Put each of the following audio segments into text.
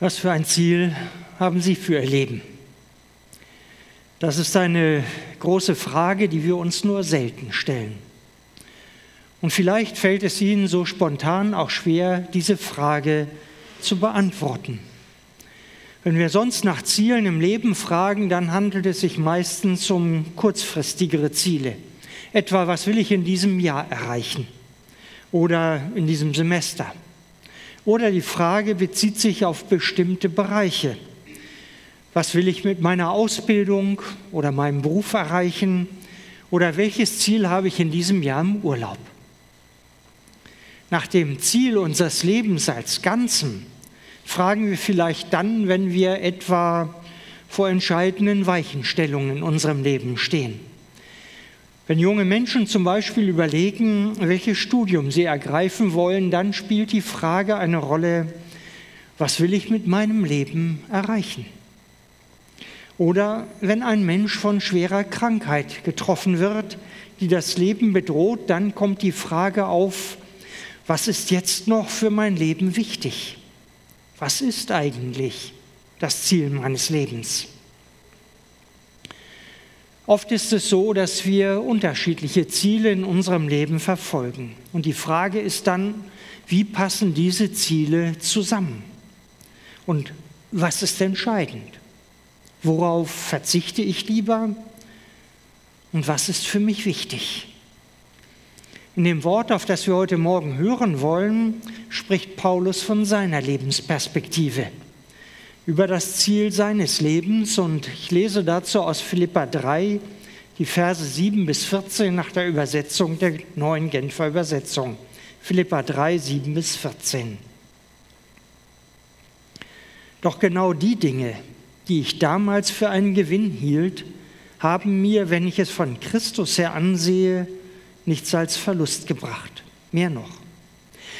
Was für ein Ziel haben Sie für Ihr Leben? Das ist eine große Frage, die wir uns nur selten stellen. Und vielleicht fällt es Ihnen so spontan auch schwer, diese Frage zu beantworten. Wenn wir sonst nach Zielen im Leben fragen, dann handelt es sich meistens um kurzfristigere Ziele. Etwa, was will ich in diesem Jahr erreichen oder in diesem Semester? Oder die Frage bezieht sich auf bestimmte Bereiche. Was will ich mit meiner Ausbildung oder meinem Beruf erreichen? Oder welches Ziel habe ich in diesem Jahr im Urlaub? Nach dem Ziel unseres Lebens als Ganzen fragen wir vielleicht dann, wenn wir etwa vor entscheidenden Weichenstellungen in unserem Leben stehen. Wenn junge Menschen zum Beispiel überlegen, welches Studium sie ergreifen wollen, dann spielt die Frage eine Rolle, was will ich mit meinem Leben erreichen? Oder wenn ein Mensch von schwerer Krankheit getroffen wird, die das Leben bedroht, dann kommt die Frage auf, was ist jetzt noch für mein Leben wichtig? Was ist eigentlich das Ziel meines Lebens? Oft ist es so, dass wir unterschiedliche Ziele in unserem Leben verfolgen. Und die Frage ist dann, wie passen diese Ziele zusammen? Und was ist entscheidend? Worauf verzichte ich lieber? Und was ist für mich wichtig? In dem Wort, auf das wir heute Morgen hören wollen, spricht Paulus von seiner Lebensperspektive über das Ziel seines Lebens. Und ich lese dazu aus Philippa 3 die Verse 7 bis 14 nach der Übersetzung der neuen Genfer Übersetzung. Philippa 3, 7 bis 14. Doch genau die Dinge, die ich damals für einen Gewinn hielt, haben mir, wenn ich es von Christus her ansehe, nichts als Verlust gebracht. Mehr noch.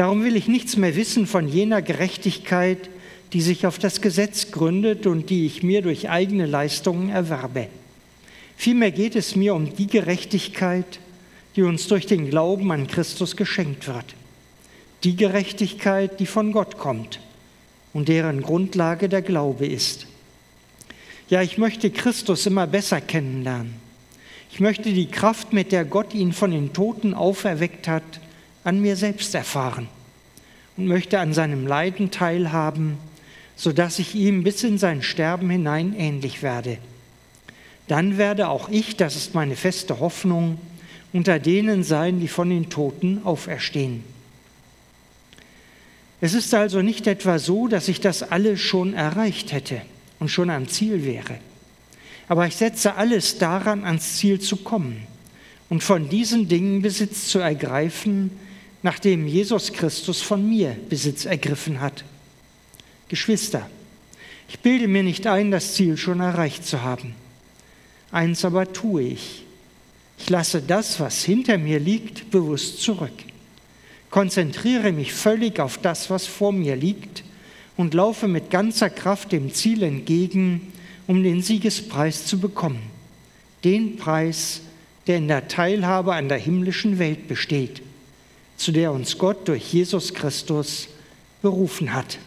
Darum will ich nichts mehr wissen von jener Gerechtigkeit, die sich auf das Gesetz gründet und die ich mir durch eigene Leistungen erwerbe. Vielmehr geht es mir um die Gerechtigkeit, die uns durch den Glauben an Christus geschenkt wird. Die Gerechtigkeit, die von Gott kommt und deren Grundlage der Glaube ist. Ja, ich möchte Christus immer besser kennenlernen. Ich möchte die Kraft, mit der Gott ihn von den Toten auferweckt hat, an mir selbst erfahren und möchte an seinem Leiden teilhaben, sodass ich ihm bis in sein Sterben hinein ähnlich werde. Dann werde auch ich, das ist meine feste Hoffnung, unter denen sein, die von den Toten auferstehen. Es ist also nicht etwa so, dass ich das alles schon erreicht hätte und schon am Ziel wäre. Aber ich setze alles daran, ans Ziel zu kommen und von diesen Dingen Besitz zu ergreifen, nachdem Jesus Christus von mir Besitz ergriffen hat. Geschwister, ich bilde mir nicht ein, das Ziel schon erreicht zu haben. Eins aber tue ich. Ich lasse das, was hinter mir liegt, bewusst zurück. Konzentriere mich völlig auf das, was vor mir liegt und laufe mit ganzer Kraft dem Ziel entgegen, um den Siegespreis zu bekommen. Den Preis, der in der Teilhabe an der himmlischen Welt besteht zu der uns Gott durch Jesus Christus berufen hat.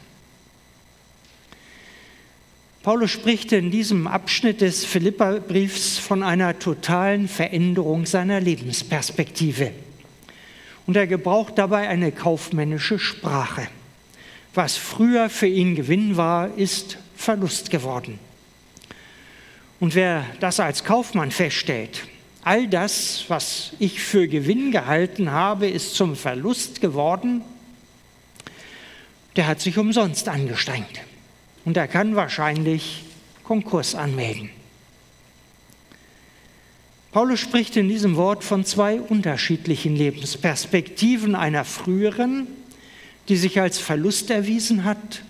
Paulus spricht in diesem Abschnitt des Philipperbriefs von einer totalen Veränderung seiner Lebensperspektive. Und er gebraucht dabei eine kaufmännische Sprache. Was früher für ihn Gewinn war, ist Verlust geworden. Und wer das als Kaufmann feststellt, all das, was ich für Gewinn gehalten habe, ist zum Verlust geworden, der hat sich umsonst angestrengt. Und er kann wahrscheinlich Konkurs anmelden. Paulus spricht in diesem Wort von zwei unterschiedlichen Lebensperspektiven, einer früheren, die sich als Verlust erwiesen hat,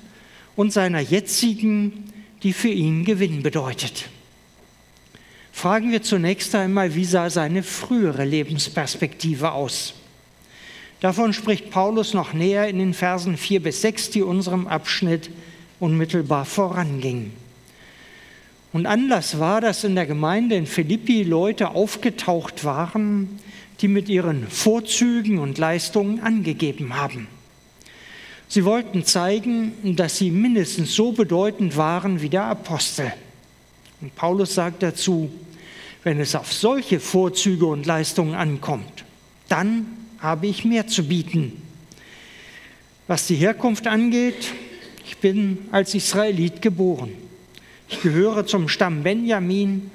und seiner jetzigen, die für ihn Gewinn bedeutet. Fragen wir zunächst einmal, wie sah seine frühere Lebensperspektive aus? Davon spricht Paulus noch näher in den Versen 4 bis 6, die unserem Abschnitt unmittelbar vorangingen. Und Anlass war, dass in der Gemeinde in Philippi Leute aufgetaucht waren, die mit ihren Vorzügen und Leistungen angegeben haben. Sie wollten zeigen, dass sie mindestens so bedeutend waren wie der Apostel. Und Paulus sagt dazu, wenn es auf solche Vorzüge und Leistungen ankommt, dann habe ich mehr zu bieten. Was die Herkunft angeht, ich bin als Israelit geboren. Ich gehöre zum Stamm Benjamin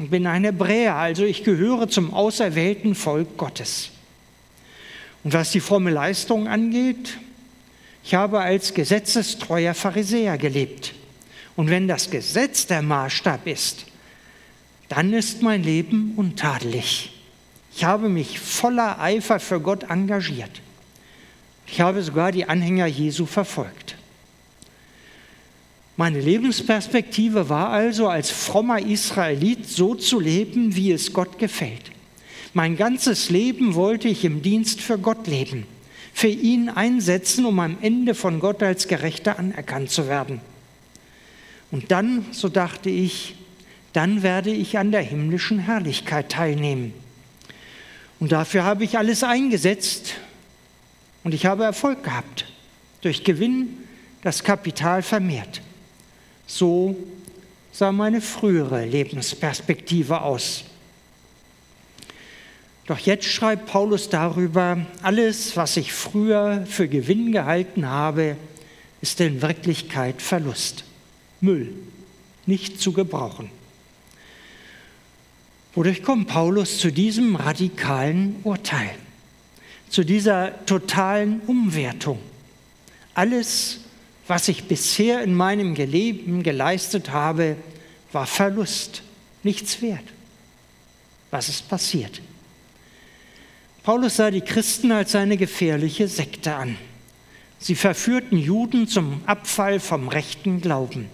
und bin ein Hebräer, also ich gehöre zum auserwählten Volk Gottes. Und was die fromme Leistung angeht, ich habe als gesetzestreuer Pharisäer gelebt. Und wenn das Gesetz der Maßstab ist, dann ist mein Leben untadelig. Ich habe mich voller Eifer für Gott engagiert. Ich habe sogar die Anhänger Jesu verfolgt. Meine Lebensperspektive war also, als frommer Israelit so zu leben, wie es Gott gefällt. Mein ganzes Leben wollte ich im Dienst für Gott leben, für ihn einsetzen, um am Ende von Gott als Gerechter anerkannt zu werden. Und dann, so dachte ich, dann werde ich an der himmlischen Herrlichkeit teilnehmen. Und dafür habe ich alles eingesetzt und ich habe Erfolg gehabt. Durch Gewinn das Kapital vermehrt. So sah meine frühere Lebensperspektive aus. Doch jetzt schreibt Paulus darüber, alles, was ich früher für Gewinn gehalten habe, ist in Wirklichkeit Verlust, Müll, nicht zu gebrauchen. Wodurch kommt Paulus zu diesem radikalen Urteil, zu dieser totalen Umwertung? Alles, was ich bisher in meinem Leben geleistet habe, war Verlust, nichts wert. Was ist passiert? Paulus sah die Christen als eine gefährliche Sekte an. Sie verführten Juden zum Abfall vom rechten Glauben.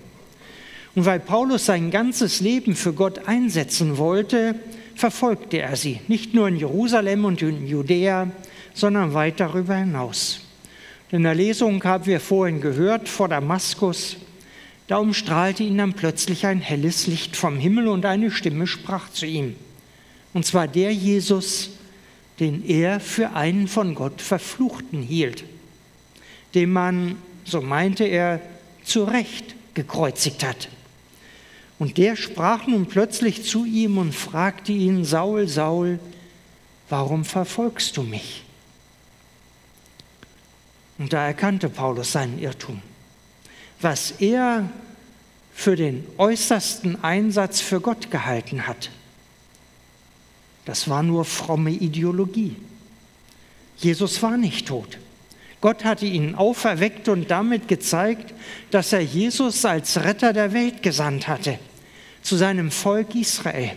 Und weil Paulus sein ganzes Leben für Gott einsetzen wollte, verfolgte er sie, nicht nur in Jerusalem und in Judäa, sondern weit darüber hinaus. In der Lesung haben wir vorhin gehört, vor Damaskus, da umstrahlte ihn dann plötzlich ein helles Licht vom Himmel und eine Stimme sprach zu ihm. Und zwar der Jesus, den er für einen von Gott Verfluchten hielt, den man, so meinte er, zu Recht gekreuzigt hat. Und der sprach nun plötzlich zu ihm und fragte ihn, Saul, Saul, warum verfolgst du mich? Und da erkannte Paulus seinen Irrtum. Was er für den äußersten Einsatz für Gott gehalten hat, das war nur fromme Ideologie. Jesus war nicht tot. Gott hatte ihn auferweckt und damit gezeigt, dass er Jesus als Retter der Welt gesandt hatte zu seinem Volk Israel.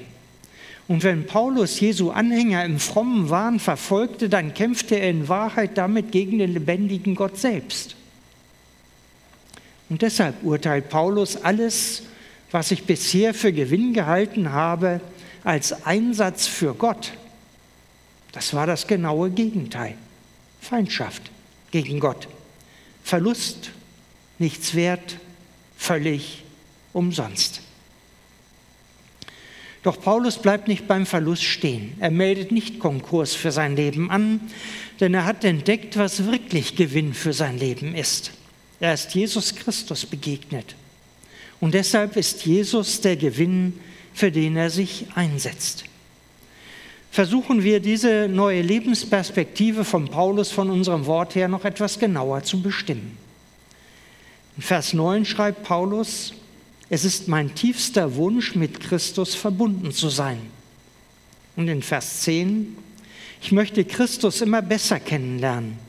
Und wenn Paulus Jesu Anhänger im frommen Wahn verfolgte, dann kämpfte er in Wahrheit damit gegen den lebendigen Gott selbst. Und deshalb urteilt Paulus alles, was ich bisher für Gewinn gehalten habe, als Einsatz für Gott. Das war das genaue Gegenteil. Feindschaft gegen Gott. Verlust, nichts wert, völlig umsonst. Doch Paulus bleibt nicht beim Verlust stehen. Er meldet nicht Konkurs für sein Leben an, denn er hat entdeckt, was wirklich Gewinn für sein Leben ist. Er ist Jesus Christus begegnet. Und deshalb ist Jesus der Gewinn, für den er sich einsetzt. Versuchen wir diese neue Lebensperspektive von Paulus von unserem Wort her noch etwas genauer zu bestimmen. In Vers 9 schreibt Paulus, es ist mein tiefster Wunsch, mit Christus verbunden zu sein. Und in Vers 10, ich möchte Christus immer besser kennenlernen.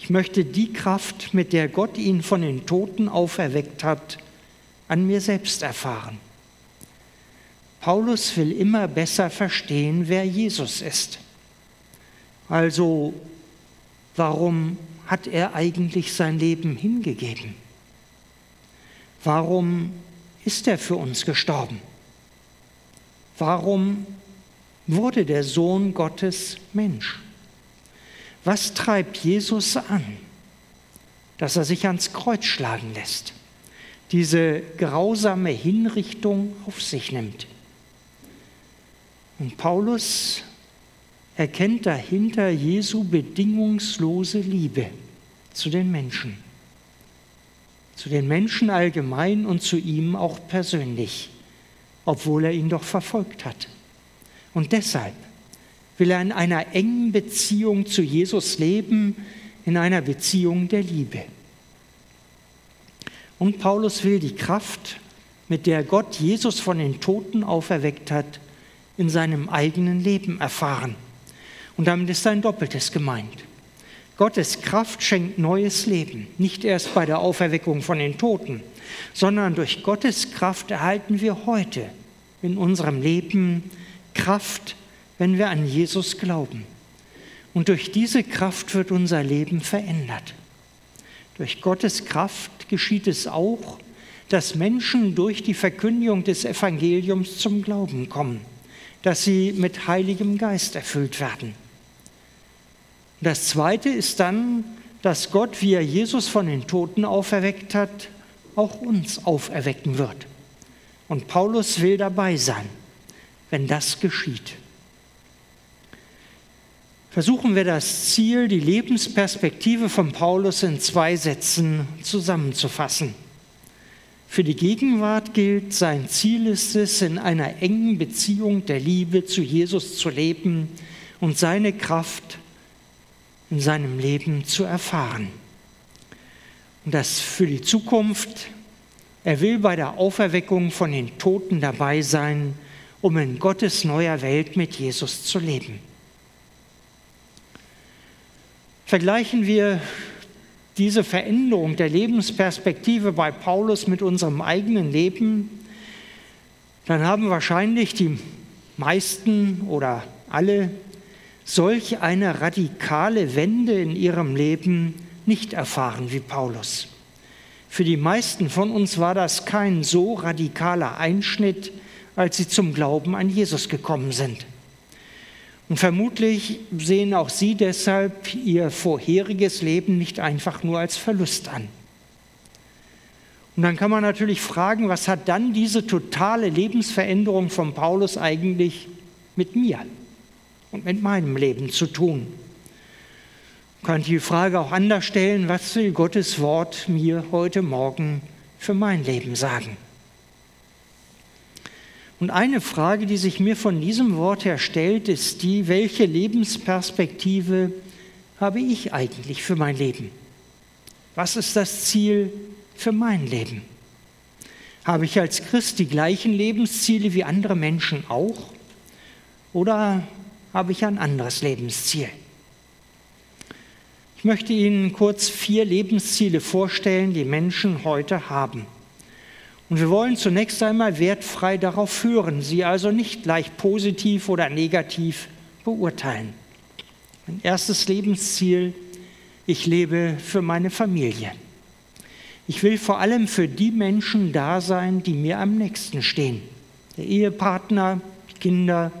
Ich möchte die Kraft, mit der Gott ihn von den Toten auferweckt hat, an mir selbst erfahren. Paulus will immer besser verstehen, wer Jesus ist. Also, warum hat er eigentlich sein Leben hingegeben? Warum ist er für uns gestorben? Warum wurde der Sohn Gottes Mensch? Was treibt Jesus an, dass er sich ans Kreuz schlagen lässt, diese grausame Hinrichtung auf sich nimmt? Und Paulus erkennt dahinter Jesu bedingungslose Liebe zu den Menschen, zu den Menschen allgemein und zu ihm auch persönlich, obwohl er ihn doch verfolgt hat. Und deshalb will er in einer engen Beziehung zu Jesus leben, in einer Beziehung der Liebe. Und Paulus will die Kraft, mit der Gott Jesus von den Toten auferweckt hat, in seinem eigenen Leben erfahren. Und damit ist ein Doppeltes gemeint. Gottes Kraft schenkt neues Leben, nicht erst bei der Auferweckung von den Toten, sondern durch Gottes Kraft erhalten wir heute in unserem Leben Kraft, wenn wir an Jesus glauben. Und durch diese Kraft wird unser Leben verändert. Durch Gottes Kraft geschieht es auch, dass Menschen durch die Verkündigung des Evangeliums zum Glauben kommen, dass sie mit Heiligem Geist erfüllt werden. Das Zweite ist dann, dass Gott, wie er Jesus von den Toten auferweckt hat, auch uns auferwecken wird. Und Paulus will dabei sein, wenn das geschieht. Versuchen wir das Ziel, die Lebensperspektive von Paulus in zwei Sätzen zusammenzufassen. Für die Gegenwart gilt, sein Ziel ist es, in einer engen Beziehung der Liebe zu Jesus zu leben und seine Kraft in seinem Leben zu erfahren. Und das für die Zukunft, er will bei der Auferweckung von den Toten dabei sein, um in Gottes neuer Welt mit Jesus zu leben. Vergleichen wir diese Veränderung der Lebensperspektive bei Paulus mit unserem eigenen Leben, dann haben wahrscheinlich die meisten oder alle solch eine radikale Wende in ihrem Leben nicht erfahren wie Paulus. Für die meisten von uns war das kein so radikaler Einschnitt, als sie zum Glauben an Jesus gekommen sind. Und vermutlich sehen auch Sie deshalb Ihr vorheriges Leben nicht einfach nur als Verlust an. Und dann kann man natürlich fragen, was hat dann diese totale Lebensveränderung von Paulus eigentlich mit mir und mit meinem Leben zu tun? Man kann die Frage auch anders stellen, was will Gottes Wort mir heute Morgen für mein Leben sagen? Und eine Frage, die sich mir von diesem Wort her stellt, ist die, welche Lebensperspektive habe ich eigentlich für mein Leben? Was ist das Ziel für mein Leben? Habe ich als Christ die gleichen Lebensziele wie andere Menschen auch? Oder habe ich ein anderes Lebensziel? Ich möchte Ihnen kurz vier Lebensziele vorstellen, die Menschen heute haben. Und wir wollen zunächst einmal wertfrei darauf führen, sie also nicht gleich positiv oder negativ beurteilen. Mein erstes Lebensziel, ich lebe für meine Familie. Ich will vor allem für die Menschen da sein, die mir am nächsten stehen. Der Ehepartner, die Kinder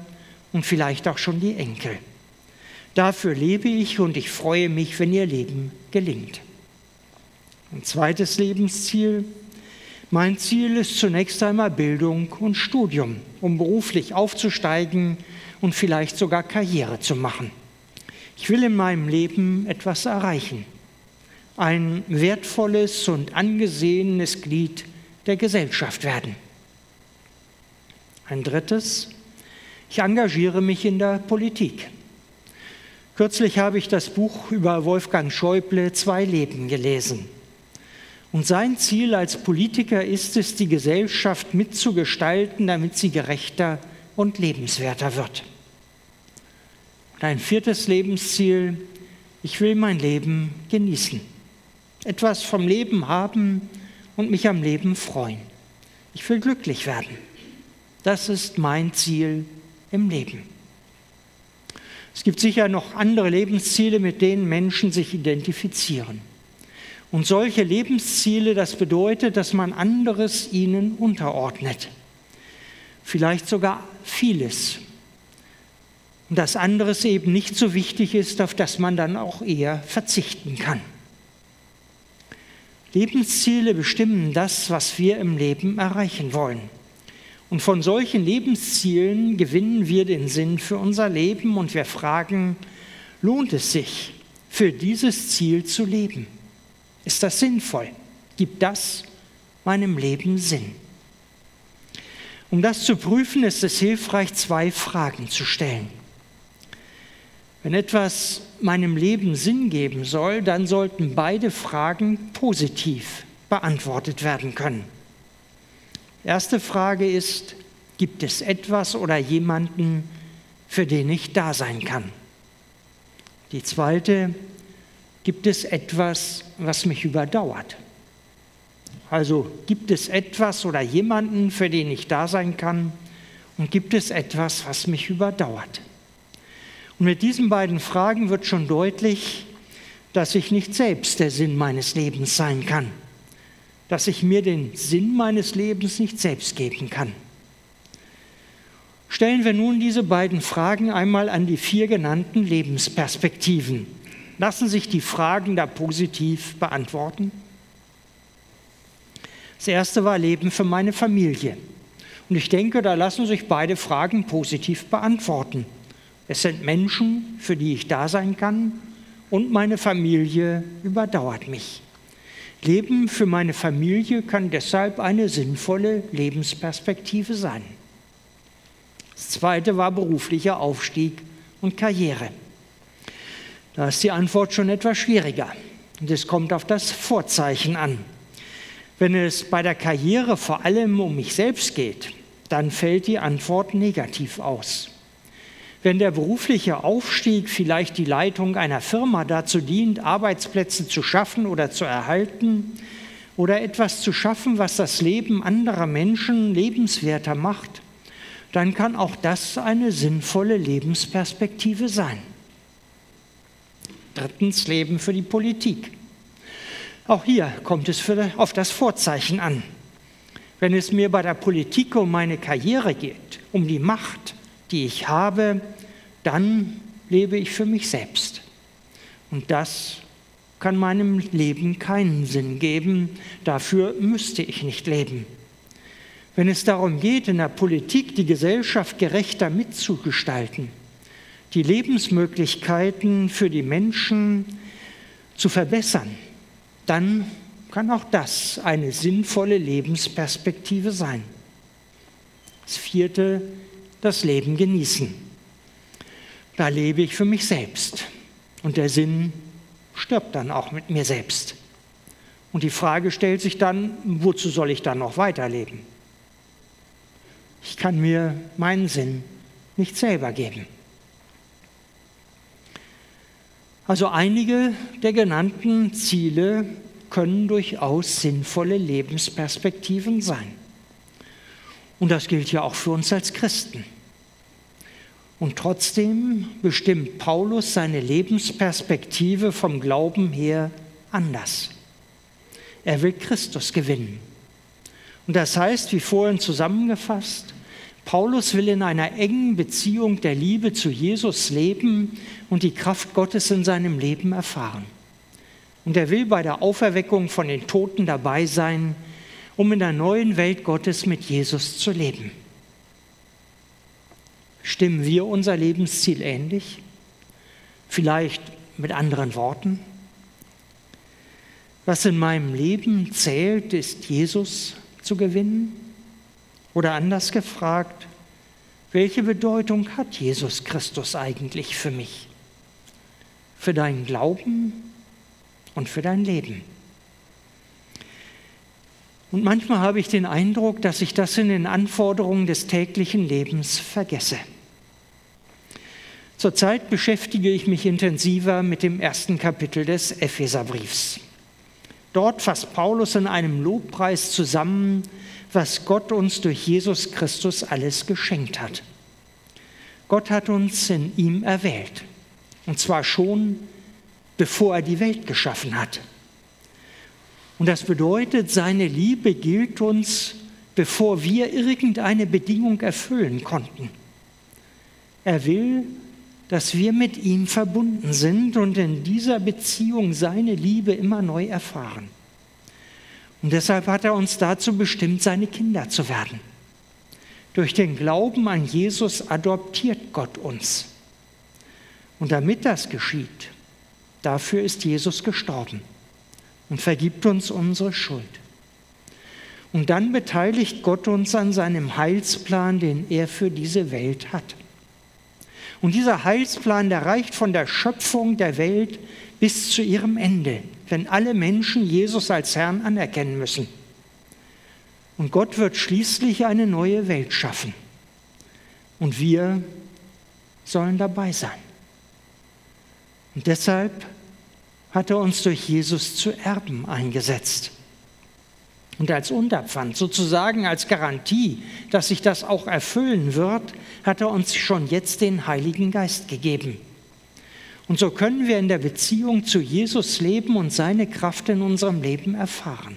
und vielleicht auch schon die Enkel. Dafür lebe ich und ich freue mich, wenn ihr Leben gelingt. Ein zweites Lebensziel, mein Ziel ist zunächst einmal Bildung und Studium, um beruflich aufzusteigen und vielleicht sogar Karriere zu machen. Ich will in meinem Leben etwas erreichen, ein wertvolles und angesehenes Glied der Gesellschaft werden. Ein drittes, ich engagiere mich in der Politik. Kürzlich habe ich das Buch über Wolfgang Schäuble Zwei Leben gelesen. Und sein Ziel als Politiker ist es, die Gesellschaft mitzugestalten, damit sie gerechter und lebenswerter wird. Und ein viertes Lebensziel, ich will mein Leben genießen, etwas vom Leben haben und mich am Leben freuen. Ich will glücklich werden. Das ist mein Ziel im Leben. Es gibt sicher noch andere Lebensziele, mit denen Menschen sich identifizieren. Und solche Lebensziele, das bedeutet, dass man anderes ihnen unterordnet. Vielleicht sogar vieles. Und dass anderes eben nicht so wichtig ist, auf das man dann auch eher verzichten kann. Lebensziele bestimmen das, was wir im Leben erreichen wollen. Und von solchen Lebenszielen gewinnen wir den Sinn für unser Leben und wir fragen, lohnt es sich, für dieses Ziel zu leben? Ist das sinnvoll? Gibt das meinem Leben Sinn? Um das zu prüfen, ist es hilfreich, zwei Fragen zu stellen. Wenn etwas meinem Leben Sinn geben soll, dann sollten beide Fragen positiv beantwortet werden können. Erste Frage ist, gibt es etwas oder jemanden, für den ich da sein kann? Die zweite, gibt es etwas, was mich überdauert? Also gibt es etwas oder jemanden, für den ich da sein kann? Und gibt es etwas, was mich überdauert? Und mit diesen beiden Fragen wird schon deutlich, dass ich nicht selbst der Sinn meines Lebens sein kann, dass ich mir den Sinn meines Lebens nicht selbst geben kann. Stellen wir nun diese beiden Fragen einmal an die vier genannten Lebensperspektiven. Lassen sich die Fragen da positiv beantworten? Das erste war Leben für meine Familie. Und ich denke, da lassen sich beide Fragen positiv beantworten. Es sind Menschen, für die ich da sein kann und meine Familie überdauert mich. Leben für meine Familie kann deshalb eine sinnvolle Lebensperspektive sein. Das zweite war beruflicher Aufstieg und Karriere. Da ist die Antwort schon etwas schwieriger. Und es kommt auf das Vorzeichen an. Wenn es bei der Karriere vor allem um mich selbst geht, dann fällt die Antwort negativ aus. Wenn der berufliche Aufstieg vielleicht die Leitung einer Firma dazu dient, Arbeitsplätze zu schaffen oder zu erhalten oder etwas zu schaffen, was das Leben anderer Menschen lebenswerter macht, dann kann auch das eine sinnvolle Lebensperspektive sein. Drittens Leben für die Politik. Auch hier kommt es für, auf das Vorzeichen an. Wenn es mir bei der Politik um meine Karriere geht, um die Macht, die ich habe, dann lebe ich für mich selbst. Und das kann meinem Leben keinen Sinn geben. Dafür müsste ich nicht leben. Wenn es darum geht, in der Politik die Gesellschaft gerechter mitzugestalten, die Lebensmöglichkeiten für die Menschen zu verbessern, dann kann auch das eine sinnvolle Lebensperspektive sein. Das vierte, das Leben genießen. Da lebe ich für mich selbst und der Sinn stirbt dann auch mit mir selbst. Und die Frage stellt sich dann, wozu soll ich dann noch weiterleben? Ich kann mir meinen Sinn nicht selber geben. Also einige der genannten Ziele können durchaus sinnvolle Lebensperspektiven sein. Und das gilt ja auch für uns als Christen. Und trotzdem bestimmt Paulus seine Lebensperspektive vom Glauben her anders. Er will Christus gewinnen. Und das heißt, wie vorhin zusammengefasst, Paulus will in einer engen Beziehung der Liebe zu Jesus leben und die Kraft Gottes in seinem Leben erfahren. Und er will bei der Auferweckung von den Toten dabei sein, um in der neuen Welt Gottes mit Jesus zu leben. Stimmen wir unser Lebensziel ähnlich? Vielleicht mit anderen Worten? Was in meinem Leben zählt, ist Jesus zu gewinnen? Oder anders gefragt, welche Bedeutung hat Jesus Christus eigentlich für mich? Für deinen Glauben und für dein Leben? Und manchmal habe ich den Eindruck, dass ich das in den Anforderungen des täglichen Lebens vergesse. Zurzeit beschäftige ich mich intensiver mit dem ersten Kapitel des Epheserbriefs. Dort fasst Paulus in einem Lobpreis zusammen, was Gott uns durch Jesus Christus alles geschenkt hat. Gott hat uns in ihm erwählt, und zwar schon bevor er die Welt geschaffen hat. Und das bedeutet, seine Liebe gilt uns, bevor wir irgendeine Bedingung erfüllen konnten. Er will, dass wir mit ihm verbunden sind und in dieser Beziehung seine Liebe immer neu erfahren. Und deshalb hat er uns dazu bestimmt, seine Kinder zu werden. Durch den Glauben an Jesus adoptiert Gott uns. Und damit das geschieht, dafür ist Jesus gestorben und vergibt uns unsere Schuld. Und dann beteiligt Gott uns an seinem Heilsplan, den er für diese Welt hat. Und dieser Heilsplan, der reicht von der Schöpfung der Welt bis zu ihrem Ende, wenn alle Menschen Jesus als Herrn anerkennen müssen. Und Gott wird schließlich eine neue Welt schaffen. Und wir sollen dabei sein. Und deshalb hat er uns durch Jesus zu Erben eingesetzt. Und als Unterpfand, sozusagen als Garantie, dass sich das auch erfüllen wird, hat er uns schon jetzt den Heiligen Geist gegeben. Und so können wir in der Beziehung zu Jesus leben und seine Kraft in unserem Leben erfahren.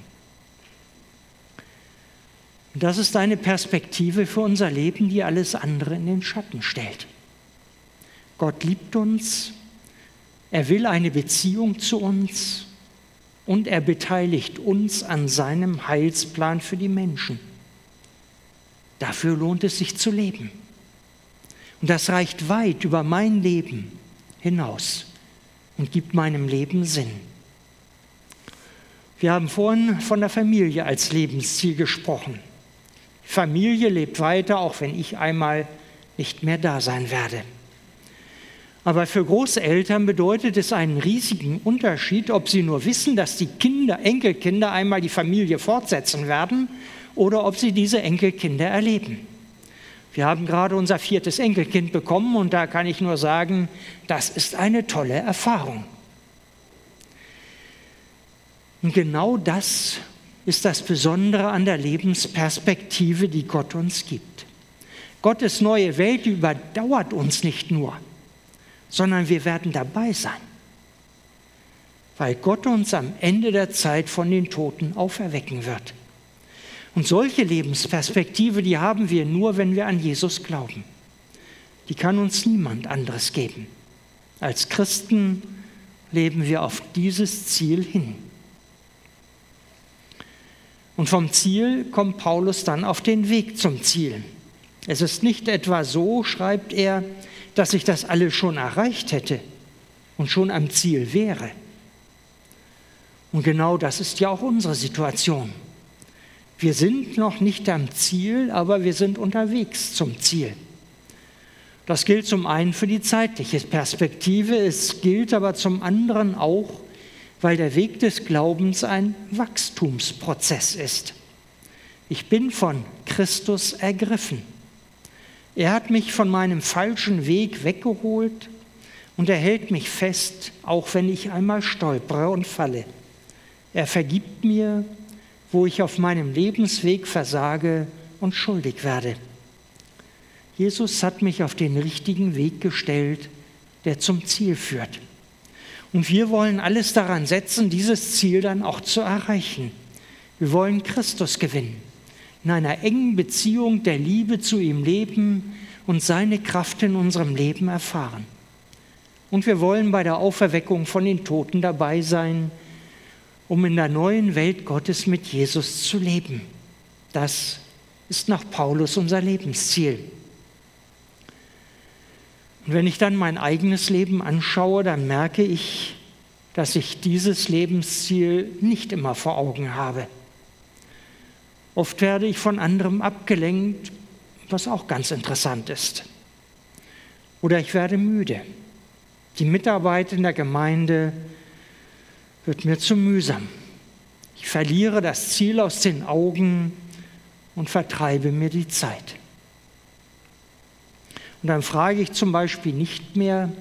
Und das ist eine Perspektive für unser Leben, die alles andere in den Schatten stellt. Gott liebt uns, er will eine Beziehung zu uns und er beteiligt uns an seinem Heilsplan für die Menschen. Dafür lohnt es sich zu leben. Und das reicht weit über mein Leben hinaus und gibt meinem Leben Sinn. Wir haben vorhin von der Familie als Lebensziel gesprochen. Familie lebt weiter, auch wenn ich einmal nicht mehr da sein werde. Aber für Großeltern bedeutet es einen riesigen Unterschied, ob sie nur wissen, dass die Kinder, Enkelkinder einmal die Familie fortsetzen werden oder ob sie diese Enkelkinder erleben. Wir haben gerade unser viertes Enkelkind bekommen und da kann ich nur sagen, das ist eine tolle Erfahrung. Und genau das ist das Besondere an der Lebensperspektive, die Gott uns gibt. Gottes neue Welt überdauert uns nicht nur, sondern wir werden dabei sein, weil Gott uns am Ende der Zeit von den Toten auferwecken wird. Und solche Lebensperspektive, die haben wir nur, wenn wir an Jesus glauben. Die kann uns niemand anderes geben. Als Christen leben wir auf dieses Ziel hin. Und vom Ziel kommt Paulus dann auf den Weg zum Ziel. Es ist nicht etwa so, schreibt er, dass ich das alles schon erreicht hätte und schon am Ziel wäre. Und genau das ist ja auch unsere Situation. Wir sind noch nicht am Ziel, aber wir sind unterwegs zum Ziel. Das gilt zum einen für die zeitliche Perspektive, es gilt aber zum anderen auch weil der Weg des Glaubens ein Wachstumsprozess ist. Ich bin von Christus ergriffen. Er hat mich von meinem falschen Weg weggeholt und er hält mich fest, auch wenn ich einmal stolpere und falle. Er vergibt mir, wo ich auf meinem Lebensweg versage und schuldig werde. Jesus hat mich auf den richtigen Weg gestellt, der zum Ziel führt. Und wir wollen alles daran setzen, dieses Ziel dann auch zu erreichen. Wir wollen Christus gewinnen, in einer engen Beziehung der Liebe zu ihm leben und seine Kraft in unserem Leben erfahren. Und wir wollen bei der Auferweckung von den Toten dabei sein, um in der neuen Welt Gottes mit Jesus zu leben. Das ist nach Paulus unser Lebensziel. Und wenn ich dann mein eigenes Leben anschaue, dann merke ich, dass ich dieses Lebensziel nicht immer vor Augen habe. Oft werde ich von anderem abgelenkt, was auch ganz interessant ist. Oder ich werde müde. Die Mitarbeit in der Gemeinde wird mir zu mühsam. Ich verliere das Ziel aus den Augen und vertreibe mir die Zeit. Und dann frage ich zum Beispiel nicht mehr,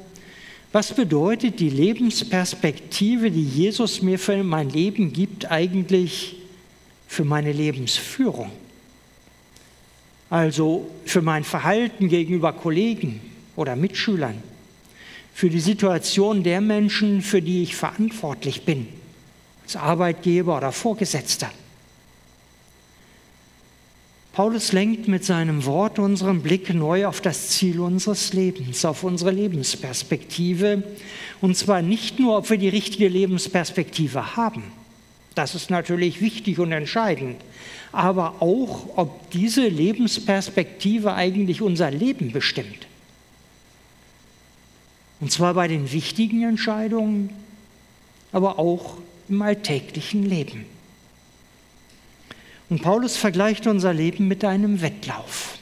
was bedeutet die Lebensperspektive, die Jesus mir für mein Leben gibt, eigentlich für meine Lebensführung? Also für mein Verhalten gegenüber Kollegen oder Mitschülern, für die Situation der Menschen, für die ich verantwortlich bin, als Arbeitgeber oder Vorgesetzter. Paulus lenkt mit seinem Wort unseren Blick neu auf das Ziel unseres Lebens, auf unsere Lebensperspektive. Und zwar nicht nur, ob wir die richtige Lebensperspektive haben. Das ist natürlich wichtig und entscheidend. Aber auch, ob diese Lebensperspektive eigentlich unser Leben bestimmt. Und zwar bei den wichtigen Entscheidungen, aber auch im alltäglichen Leben. Und Paulus vergleicht unser Leben mit einem Wettlauf.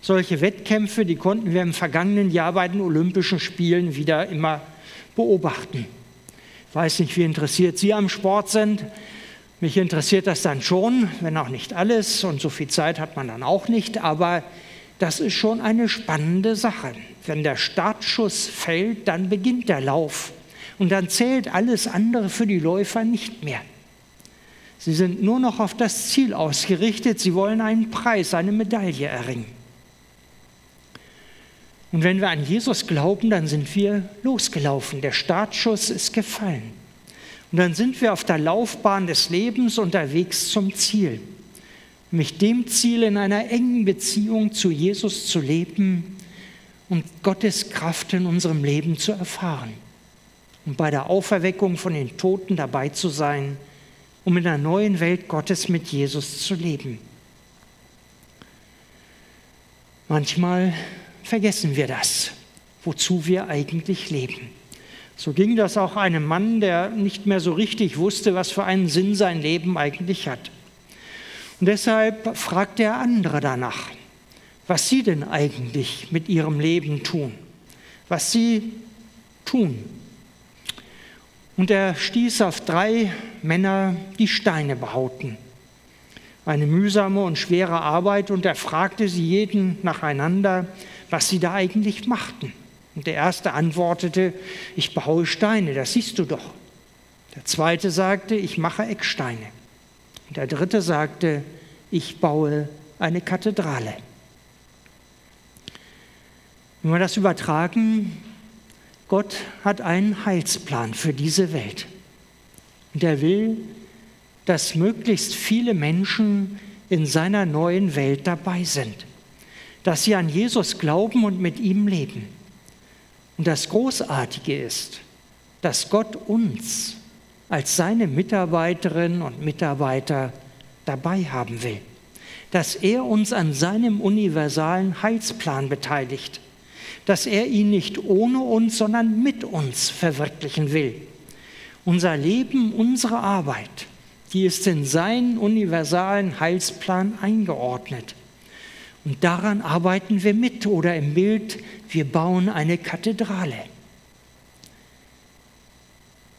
Solche Wettkämpfe, die konnten wir im vergangenen Jahr bei den Olympischen Spielen wieder immer beobachten. Weiß nicht, wie interessiert Sie am Sport sind. Mich interessiert das dann schon, wenn auch nicht alles und so viel Zeit hat man dann auch nicht, aber das ist schon eine spannende Sache. Wenn der Startschuss fällt, dann beginnt der Lauf und dann zählt alles andere für die Läufer nicht mehr. Sie sind nur noch auf das Ziel ausgerichtet. Sie wollen einen Preis, eine Medaille erringen. Und wenn wir an Jesus glauben, dann sind wir losgelaufen. Der Startschuss ist gefallen. Und dann sind wir auf der Laufbahn des Lebens unterwegs zum Ziel. Mit dem Ziel, in einer engen Beziehung zu Jesus zu leben und Gottes Kraft in unserem Leben zu erfahren. Und bei der Auferweckung von den Toten dabei zu sein um in der neuen Welt Gottes mit Jesus zu leben. Manchmal vergessen wir das, wozu wir eigentlich leben. So ging das auch einem Mann, der nicht mehr so richtig wusste, was für einen Sinn sein Leben eigentlich hat. Und deshalb fragte er andere danach, was sie denn eigentlich mit ihrem Leben tun, was sie tun, und er stieß auf drei Männer, die Steine behauten. Eine mühsame und schwere Arbeit und er fragte sie jeden nacheinander, was sie da eigentlich machten. Und der erste antwortete, ich baue Steine, das siehst du doch. Der zweite sagte, ich mache Ecksteine. Und der dritte sagte, ich baue eine Kathedrale. Wenn wir das übertragen Gott hat einen Heilsplan für diese Welt. Und er will, dass möglichst viele Menschen in seiner neuen Welt dabei sind, dass sie an Jesus glauben und mit ihm leben. Und das Großartige ist, dass Gott uns als seine Mitarbeiterinnen und Mitarbeiter dabei haben will, dass er uns an seinem universalen Heilsplan beteiligt dass er ihn nicht ohne uns, sondern mit uns verwirklichen will. Unser Leben, unsere Arbeit, die ist in seinen universalen Heilsplan eingeordnet. Und daran arbeiten wir mit oder im Bild, wir bauen eine Kathedrale.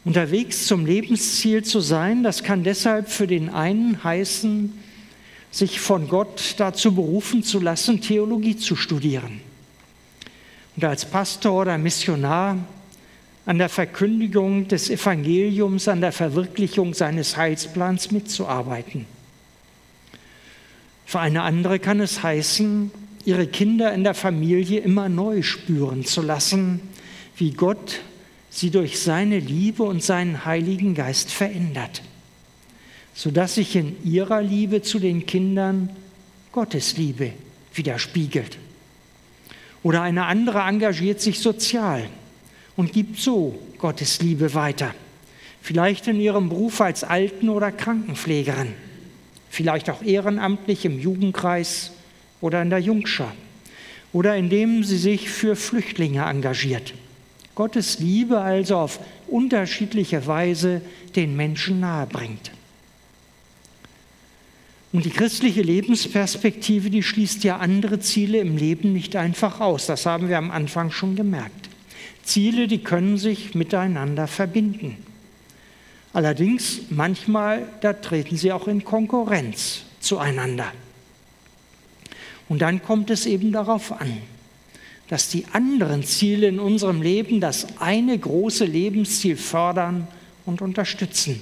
Unterwegs zum Lebensziel zu sein, das kann deshalb für den einen heißen, sich von Gott dazu berufen zu lassen, Theologie zu studieren und als Pastor oder Missionar an der Verkündigung des Evangeliums, an der Verwirklichung seines Heilsplans mitzuarbeiten. Für eine andere kann es heißen, ihre Kinder in der Familie immer neu spüren zu lassen, wie Gott sie durch seine Liebe und seinen Heiligen Geist verändert, sodass sich in ihrer Liebe zu den Kindern Gottes Liebe widerspiegelt. Oder eine andere engagiert sich sozial und gibt so Gottes Liebe weiter. Vielleicht in ihrem Beruf als Alten- oder Krankenpflegerin. Vielleicht auch ehrenamtlich im Jugendkreis oder in der Jungschar. Oder indem sie sich für Flüchtlinge engagiert. Gottes Liebe also auf unterschiedliche Weise den Menschen nahebringt. Und die christliche Lebensperspektive, die schließt ja andere Ziele im Leben nicht einfach aus. Das haben wir am Anfang schon gemerkt. Ziele, die können sich miteinander verbinden. Allerdings manchmal, da treten sie auch in Konkurrenz zueinander. Und dann kommt es eben darauf an, dass die anderen Ziele in unserem Leben das eine große Lebensziel fördern und unterstützen,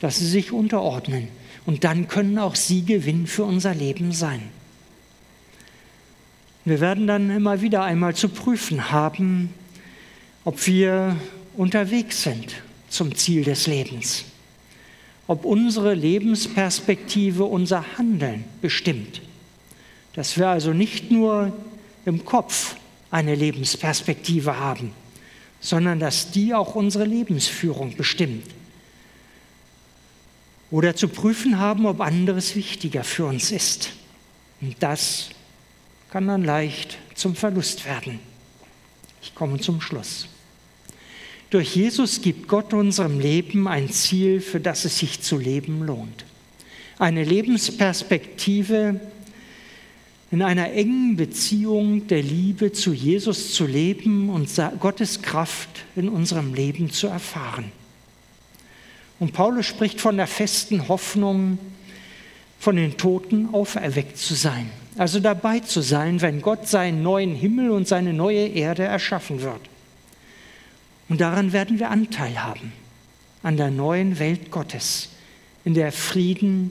dass sie sich unterordnen und dann können auch sie Gewinn für unser Leben sein. Wir werden dann immer wieder einmal zu prüfen haben, ob wir unterwegs sind zum Ziel des Lebens. ob unsere Lebensperspektive unser Handeln bestimmt. Dass wir also nicht nur im Kopf eine Lebensperspektive haben, sondern dass die auch unsere Lebensführung bestimmt. Oder zu prüfen haben, ob anderes wichtiger für uns ist. Und das kann dann leicht zum Verlust werden. Ich komme zum Schluss. Durch Jesus gibt Gott unserem Leben ein Ziel, für das es sich zu leben lohnt. Eine Lebensperspektive, in einer engen Beziehung der Liebe zu Jesus zu leben und Gottes Kraft in unserem Leben zu erfahren. Und Paulus spricht von der festen Hoffnung, von den Toten auferweckt zu sein. Also dabei zu sein, wenn Gott seinen neuen Himmel und seine neue Erde erschaffen wird. Und daran werden wir Anteil haben, an der neuen Welt Gottes, in der Frieden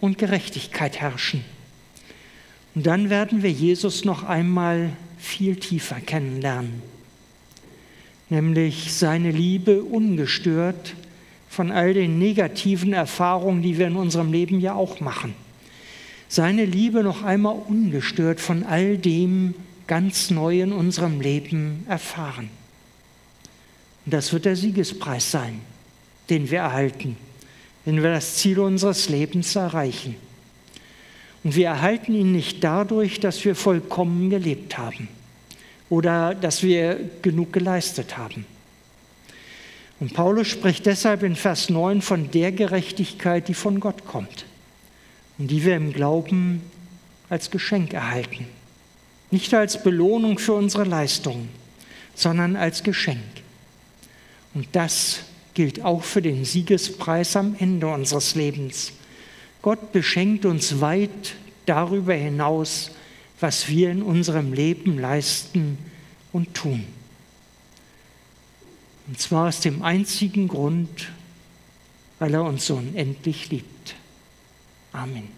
und Gerechtigkeit herrschen. Und dann werden wir Jesus noch einmal viel tiefer kennenlernen, nämlich seine Liebe ungestört von all den negativen Erfahrungen, die wir in unserem Leben ja auch machen. Seine Liebe noch einmal ungestört von all dem ganz neu in unserem Leben erfahren. Und das wird der Siegespreis sein, den wir erhalten, wenn wir das Ziel unseres Lebens erreichen. Und wir erhalten ihn nicht dadurch, dass wir vollkommen gelebt haben oder dass wir genug geleistet haben. Und Paulus spricht deshalb in Vers 9 von der Gerechtigkeit, die von Gott kommt und die wir im Glauben als Geschenk erhalten. Nicht als Belohnung für unsere Leistungen, sondern als Geschenk. Und das gilt auch für den Siegespreis am Ende unseres Lebens. Gott beschenkt uns weit darüber hinaus, was wir in unserem Leben leisten und tun. Und zwar aus dem einzigen Grund, weil er uns so unendlich liebt. Amen.